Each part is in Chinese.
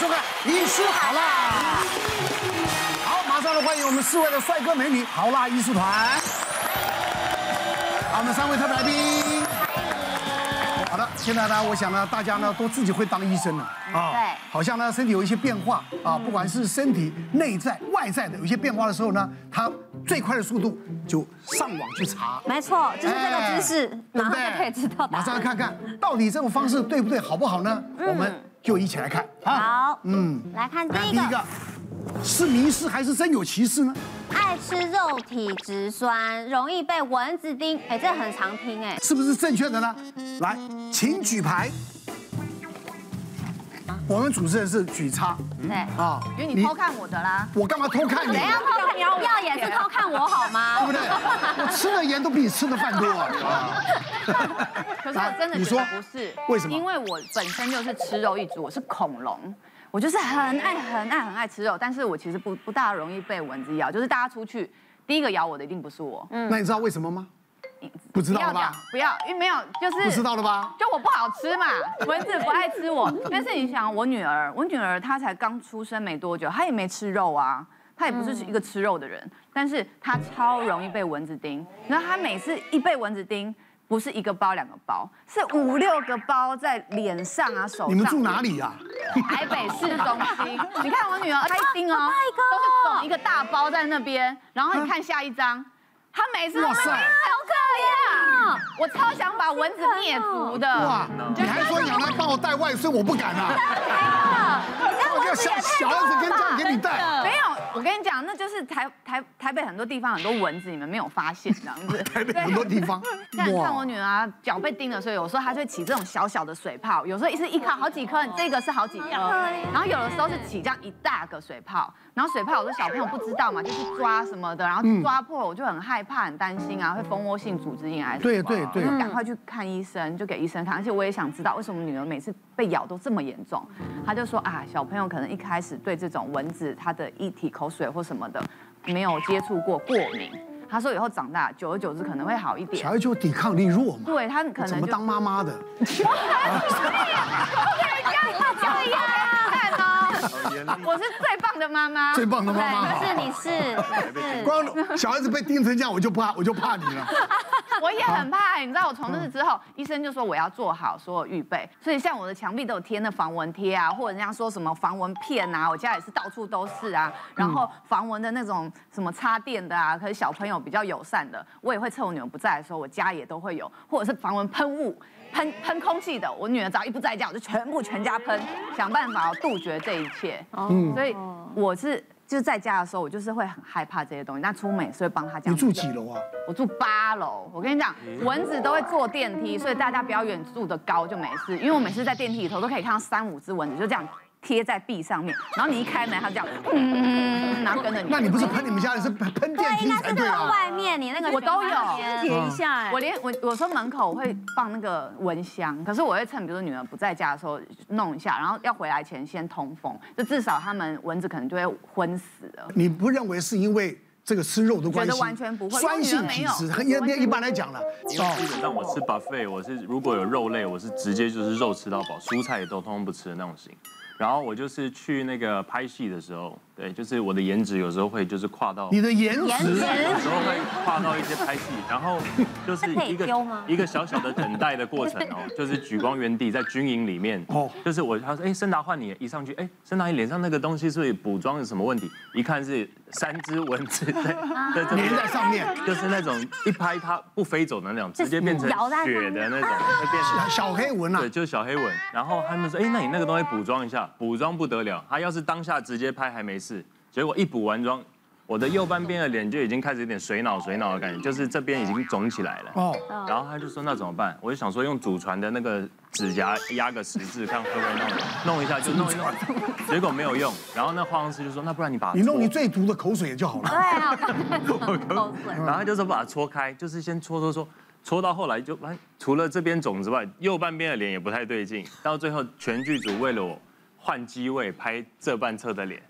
收看《医师好啦》。好，马上来欢迎我们四位的帅哥美女好辣艺术团。好，我们三位特别来宾。好的，现在呢，我想呢，大家呢都自己会当医生了啊。对。好像呢，身体有一些变化啊，不管是身体内在、外在的有一些变化的时候呢，他最快的速度就上网去查。没错，就是这个姿势，对不对？马上就可以知道。马上来看看到底这种方式对不对，好不好呢？我们就一起来看。好，嗯，来看第一第一个，是迷失还是真有其事呢？爱吃肉体直酸，容易被蚊子叮。哎，这很常听哎，是不是正确的呢？来，请举牌。我们主持人是举叉。对。啊，因为你偷看我的啦。我干嘛偷看你？怎样偷看？要也是偷看我好吗？对不对？我吃的盐都比你吃的饭多啊。可是我真的觉得不是。为什么？因为我本身就是吃肉一族，我是恐龙。我就是很爱很爱很爱吃肉，但是我其实不不大容易被蚊子咬。就是大家出去，第一个咬我的一定不是我。嗯，那你知道为什么吗？不知道了吧？不要，因为没有，就是不知道了吧？就我不好吃嘛，蚊子不爱吃我。但是你想，我女儿，我女儿她才刚出生没多久，她也没吃肉啊，她也不是一个吃肉的人，但是她超容易被蚊子叮。然后她每次一被蚊子叮，不是一个包两个包，是五六个包在脸上啊手上。你们住哪里呀？台北市中心。你看我女儿，她一叮哦，都是肿一个大包在那边。然后你看下一张。他每次都是，好可怜啊！我超想把蚊子灭族的。哇，你还说你要来帮我带外孙，我不敢啊。我叫小小儿子跟这样给你带。没有，我跟你讲，那就是台台台北很多地方很多蚊子，你们没有发现这样子。台北很多地方。像看我女儿脚被叮了，所以有时候她就会起这种小小的水泡，有时候一是一颗好几颗，这个是好几颗，然后有的时候是起这样一大个水泡，然后水泡我的小朋友不知道嘛，就去抓什么的，然后抓破了我就很害怕、很担心啊，会蜂窝性组织炎还是对对对，赶快去看医生，就给医生看。而且我也想知道为什么女儿每次被咬都这么严重，他就说啊，小朋友可能一开始对这种蚊子它的液体、口水或什么的没有接触过，过敏。他说以后长大，久而久之可能会好一点。小孩就抵抗力弱嘛。对他可能怎么当妈妈的？我是最棒的妈妈，最棒的妈妈。可是你是，光小孩子被盯成这样，我就怕，我就怕你了。我也很怕，你知道，我从那次之后，医生就说我要做好所有预备。所以像我的墙壁都有贴那防蚊贴啊，或者人家说什么防蚊片啊，我家也是到处都是啊。然后防蚊的那种什么插电的啊，可是小朋友比较友善的，我也会趁我女儿不在的时候，我家也都会有，或者是防蚊喷雾。喷 喷空气的，我女儿只要一不在家，我就全部全家喷，想办法杜绝这一切。嗯，所以我是就是在家的时候，我就是会很害怕这些东西。那出门是会帮他讲。你住几楼啊？我住八楼。我跟你讲，蚊子都会坐电梯，所以大家不要远住的高就没事。因为我每次在电梯里头都可以看到三五只蚊子，就这样。贴在壁上面，然后你一开门，它就这样，嗯，然后跟着你。那你不是喷你们家的，是 喷电梯才对啊。外面你那个我都有贴一下，哎，我连我有时候门口我会放那个蚊香，可是我会趁比如说女儿不在家的时候弄一下，然后要回来前先通风，就至少他们蚊子可能就会昏死了。你不认为是因为这个吃肉的关系？觉得完全不会，酸性体质，一一般来讲了。因为基本上我吃 buffet，我是如果有肉类，我是直接就是肉吃到饱，蔬菜也都通通不吃的那种型。然后我就是去那个拍戏的时候，对，就是我的颜值有时候会就是跨到你的颜值，有时候会跨到一些拍戏，然后就是一个一个小小的等待的过程哦，就是举光原地在军营里面哦，就是我他说哎，森达换你，一上去哎，森达你脸上那个东西是不是补妆有什么问题？一看是三只蚊子在在粘在上面，就是那种一拍它不飞走的那种，直接变成血的那种，会变成小黑蚊啊，对，就是小黑蚊。然后他们说哎，那你那个东西补妆一下。补妆不得了，他要是当下直接拍还没事，结果一补完妆，我的右半边的脸就已经开始有点水脑水脑的感觉，就是这边已经肿起来了。哦，然后他就说那怎么办？我就想说用祖传的那个指甲压个十字，看会不会弄弄一下就弄一弄，结果没有用。然后那化妆师就说那不然你把你弄你最毒的口水也就好了。对啊，口水。然后他就说把它搓开，就是先搓搓搓，搓到后来就除了这边肿之外，右半边的脸也不太对劲。到最后全剧组为了我。换机位拍这半侧的脸，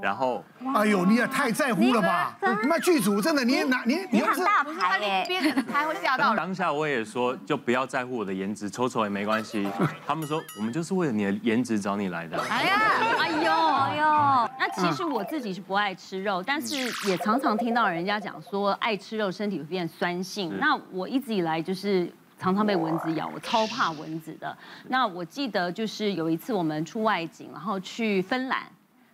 然后哎呦，你也太在乎了吧？那剧组真的，你也拿你你又是很大他牌耶，憋着拍会吓到人。当下我也说，就不要在乎我的颜值，丑丑也没关系。他们说，我们就是为了你的颜值找你来的。哎呀，哎呦哎呦，那其实我自己是不爱吃肉，但是也常常听到人家讲说爱吃肉身体会变酸性。那我一直以来就是常常被蚊子咬，我超怕蚊子的。那我记得就是有一次我们出外景，然后去芬兰。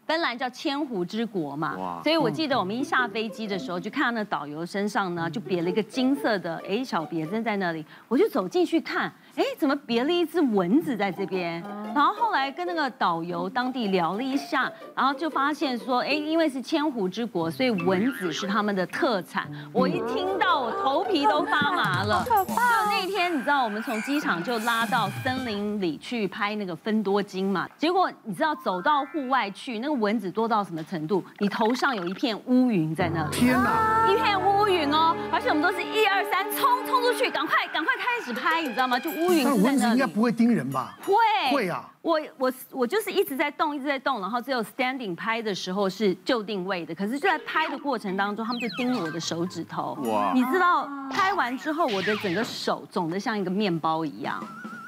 芬兰叫千湖之国嘛，所以我记得我们一下飞机的时候，就看到那导游身上呢，就别了一个金色的哎小别针在那里，我就走进去看，哎，怎么别了一只蚊子在这边？然后后来跟那个导游当地聊了一下，然后就发现说，哎，因为是千湖之国，所以蚊子是他们的特产。我一听到，我头皮都发麻了。就那天，你知道，我们从机场就拉到森林里去拍那个分多精嘛，结果你知道走到户外去，那个。蚊子多到什么程度？你头上有一片乌云在那里，天哪，一片乌云哦！而且我们都是一二三冲冲出去，赶快赶快开始拍，你知道吗？就乌云在那里。蚊子应该不会叮人吧？会会啊！我我我就是一直在动，一直在动，然后只有 standing 拍的时候是就定位的，可是就在拍的过程当中，他们就叮了我的手指头。哇！你知道拍完之后，我的整个手肿得像一个面包一样。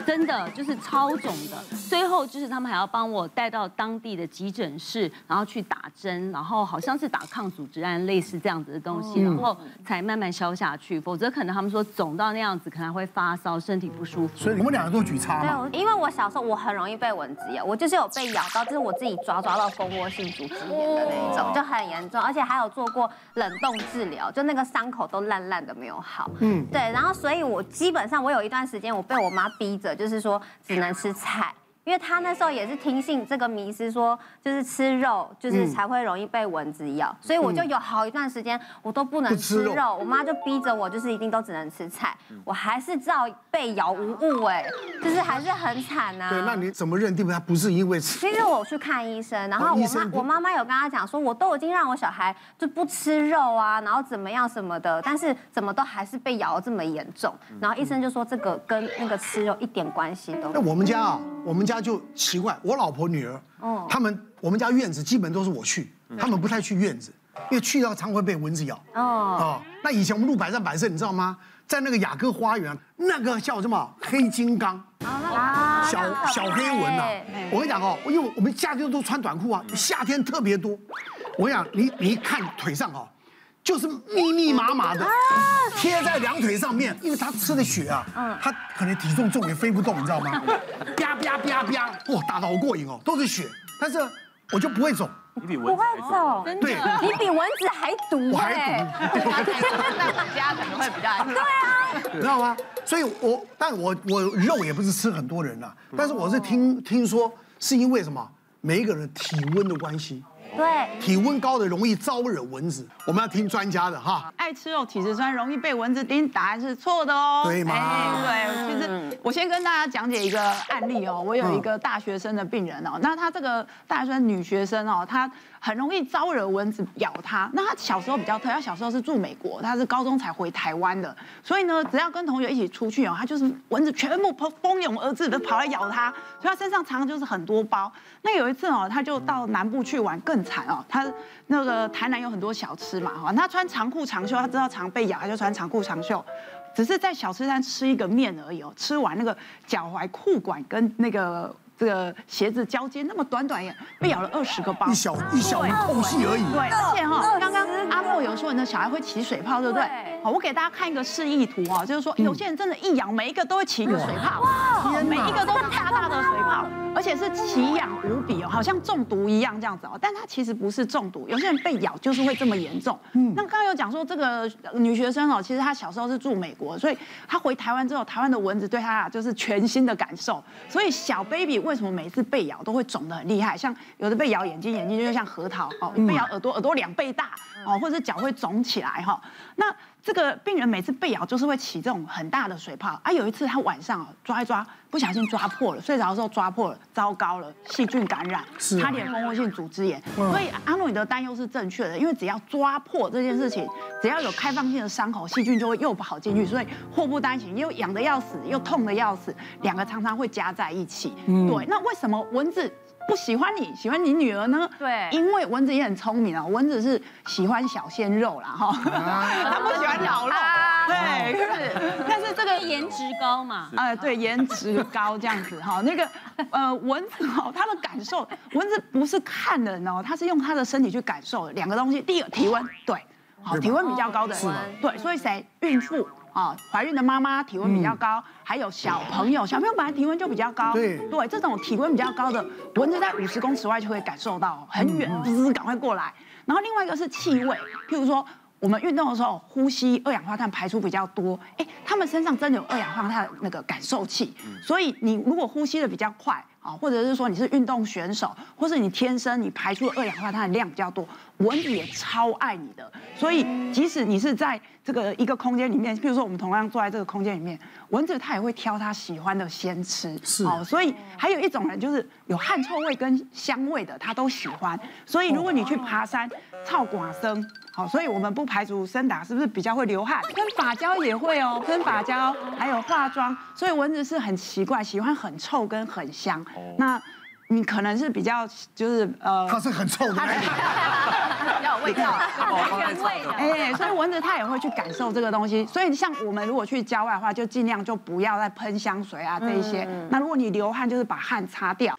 真的就是超肿的，最后就是他们还要帮我带到当地的急诊室，然后去打针，然后好像是打抗组织胺类似这样子的东西，然后才慢慢消下去。否则可能他们说肿到那样子，可能会发烧，身体不舒服。所以你们两个都举叉吗？对，因为我小时候我很容易被蚊子咬，我就是有被咬到，就是我自己抓抓到蜂窝性组织炎的那一种，就很严重，而且还有做过冷冻治疗，就那个伤口都烂烂的没有好。嗯，对，然后所以我基本上我有一段时间我被我妈逼着。就是说，只能吃菜。因为他那时候也是听信这个迷思，说就是吃肉就是才会容易被蚊子咬，所以我就有好一段时间我都不能吃肉，我妈就逼着我，就是一定都只能吃菜，我还是照被咬无误哎，就是还是很惨呐。对，那你怎么认定他不是因为吃？其实我去看医生，然后我妈我妈妈有跟他讲说，我都已经让我小孩就不吃肉啊，然后怎么样什么的，但是怎么都还是被咬得这么严重，然后医生就说这个跟那个吃肉一点关系都没有。那我们家啊，我们。家就奇怪，我老婆女儿，哦，他们我们家院子基本都是我去，他们不太去院子，因为去到常会被蚊子咬。哦，哦，那以前我们录百战百胜，你知道吗？在那个雅阁花园，那个叫什么黑金刚，啊，小小黑蚊呐。我跟你讲哦，因为我们夏天都穿短裤啊，夏天特别多。我跟你讲，你你一看腿上哈。就是密密麻麻的贴在两腿上面，因为他吃的血啊，他可能体重重也飞不动，你知道吗？啪啪啪啪，哇，打得好过瘾哦，都是血，但是我就不会肿，你比蚊子还肿，对，你比蚊子还毒，我还毒，家可能会比较安全，对啊，你知道吗？所以我，但我我肉也不是吃很多人呐，但是我是听听说是因为什么？每一个人体温的关系。对，体温高的容易招惹蚊子，我们要听专家的哈。爱吃肉体质酸，容易被蚊子叮，答案是错的哦。对吗？对，其实我先跟大家讲解一个案例哦。我有一个大学生的病人哦，那他这个大学生女学生哦，她很容易招惹蚊子咬她。那她小时候比较特，她小时候是住美国，她是高中才回台湾的，所以呢，只要跟同学一起出去哦，她就是蚊子全部蜂蜂拥而至的跑来咬她，所以她身上常常就是很多包。那有一次哦，她就到南部去玩，更惨哦，他那个台南有很多小吃嘛哈，他穿长裤长袖，他知道常被咬，他就穿长裤长袖，只是在小吃摊吃一个面而已哦，吃完那个脚踝裤管跟那个。这个鞋子交接那么短短，也被咬了二十个包，一小一小空隙而已。对，而且哈，刚刚阿莫有说你的小孩会起水泡，对不对？好，我给大家看一个示意图啊，就是说有些人真的，一咬每一个都会起一个水泡，哇，每一个都是大大的水泡，而且是奇痒无比哦，好像中毒一样这样子哦。但它其实不是中毒，有些人被咬就是会这么严重。嗯，那刚刚有讲说这个女学生哦，其实她小时候是住美国，所以她回台湾之后，台湾的蚊子对她就是全新的感受，所以小 baby。为什么每次被咬都会肿得很厉害？像有的被咬眼睛，眼睛就像核桃哦；被咬耳朵，耳朵两倍大哦；或者脚会肿起来哈。那这个病人每次被咬就是会起这种很大的水泡啊。有一次他晚上哦抓一抓，不小心抓破了，睡着的时候抓破了，糟糕了，细菌感染，差点蜂窝性组织炎。所以阿诺你的担忧是正确的，因为只要抓破这件事情，只要有开放性的伤口，细菌就会又跑进去，所以祸不单行，又痒的要死，又痛的要死，两个常常会加在一起。对，那为什么蚊子？不喜欢你，喜欢你女儿呢？对，因为蚊子也很聪明啊，蚊子是喜欢小鲜肉啦，哈，它不喜欢老肉。对，是，但是这个颜值高嘛？呃，对，颜值高这样子哈。那个呃，蚊子哦，它的感受，蚊子不是看人哦，它是用它的身体去感受的两个东西。第一个体温，对，好，体温比较高的人，对，所以谁？孕妇。啊，怀孕的妈妈体温比较高，还有小朋友，小朋友本来体温就比较高，对对，这种体温比较高的蚊子在五十公尺外就会感受到，很远，滋，赶快过来。然后另外一个是气味，譬如说我们运动的时候呼吸二氧化碳排出比较多，哎，他们身上真的有二氧化碳的那个感受器，所以你如果呼吸的比较快。啊，或者是说你是运动选手，或是你天生你排出的二氧化碳的量比较多，蚊子也超爱你的。所以即使你是在这个一个空间里面，譬如说我们同样坐在这个空间里面，蚊子它也会挑它喜欢的先吃。是哦，所以还有一种人就是有汗臭味跟香味的，它都喜欢。所以如果你去爬山，臭寡生。好，所以我们不排除生打是不是比较会流汗，喷发胶也会哦，喷发胶还有化妆，所以蚊子是很奇怪，喜欢很臭跟很香。那你可能是比较就是呃，它是很臭的，要有味道，原味的。哎，所以蚊子它也会去感受这个东西。所以像我们如果去郊外的话，就尽量就不要再喷香水啊这一些。那如果你流汗，就是把汗擦掉。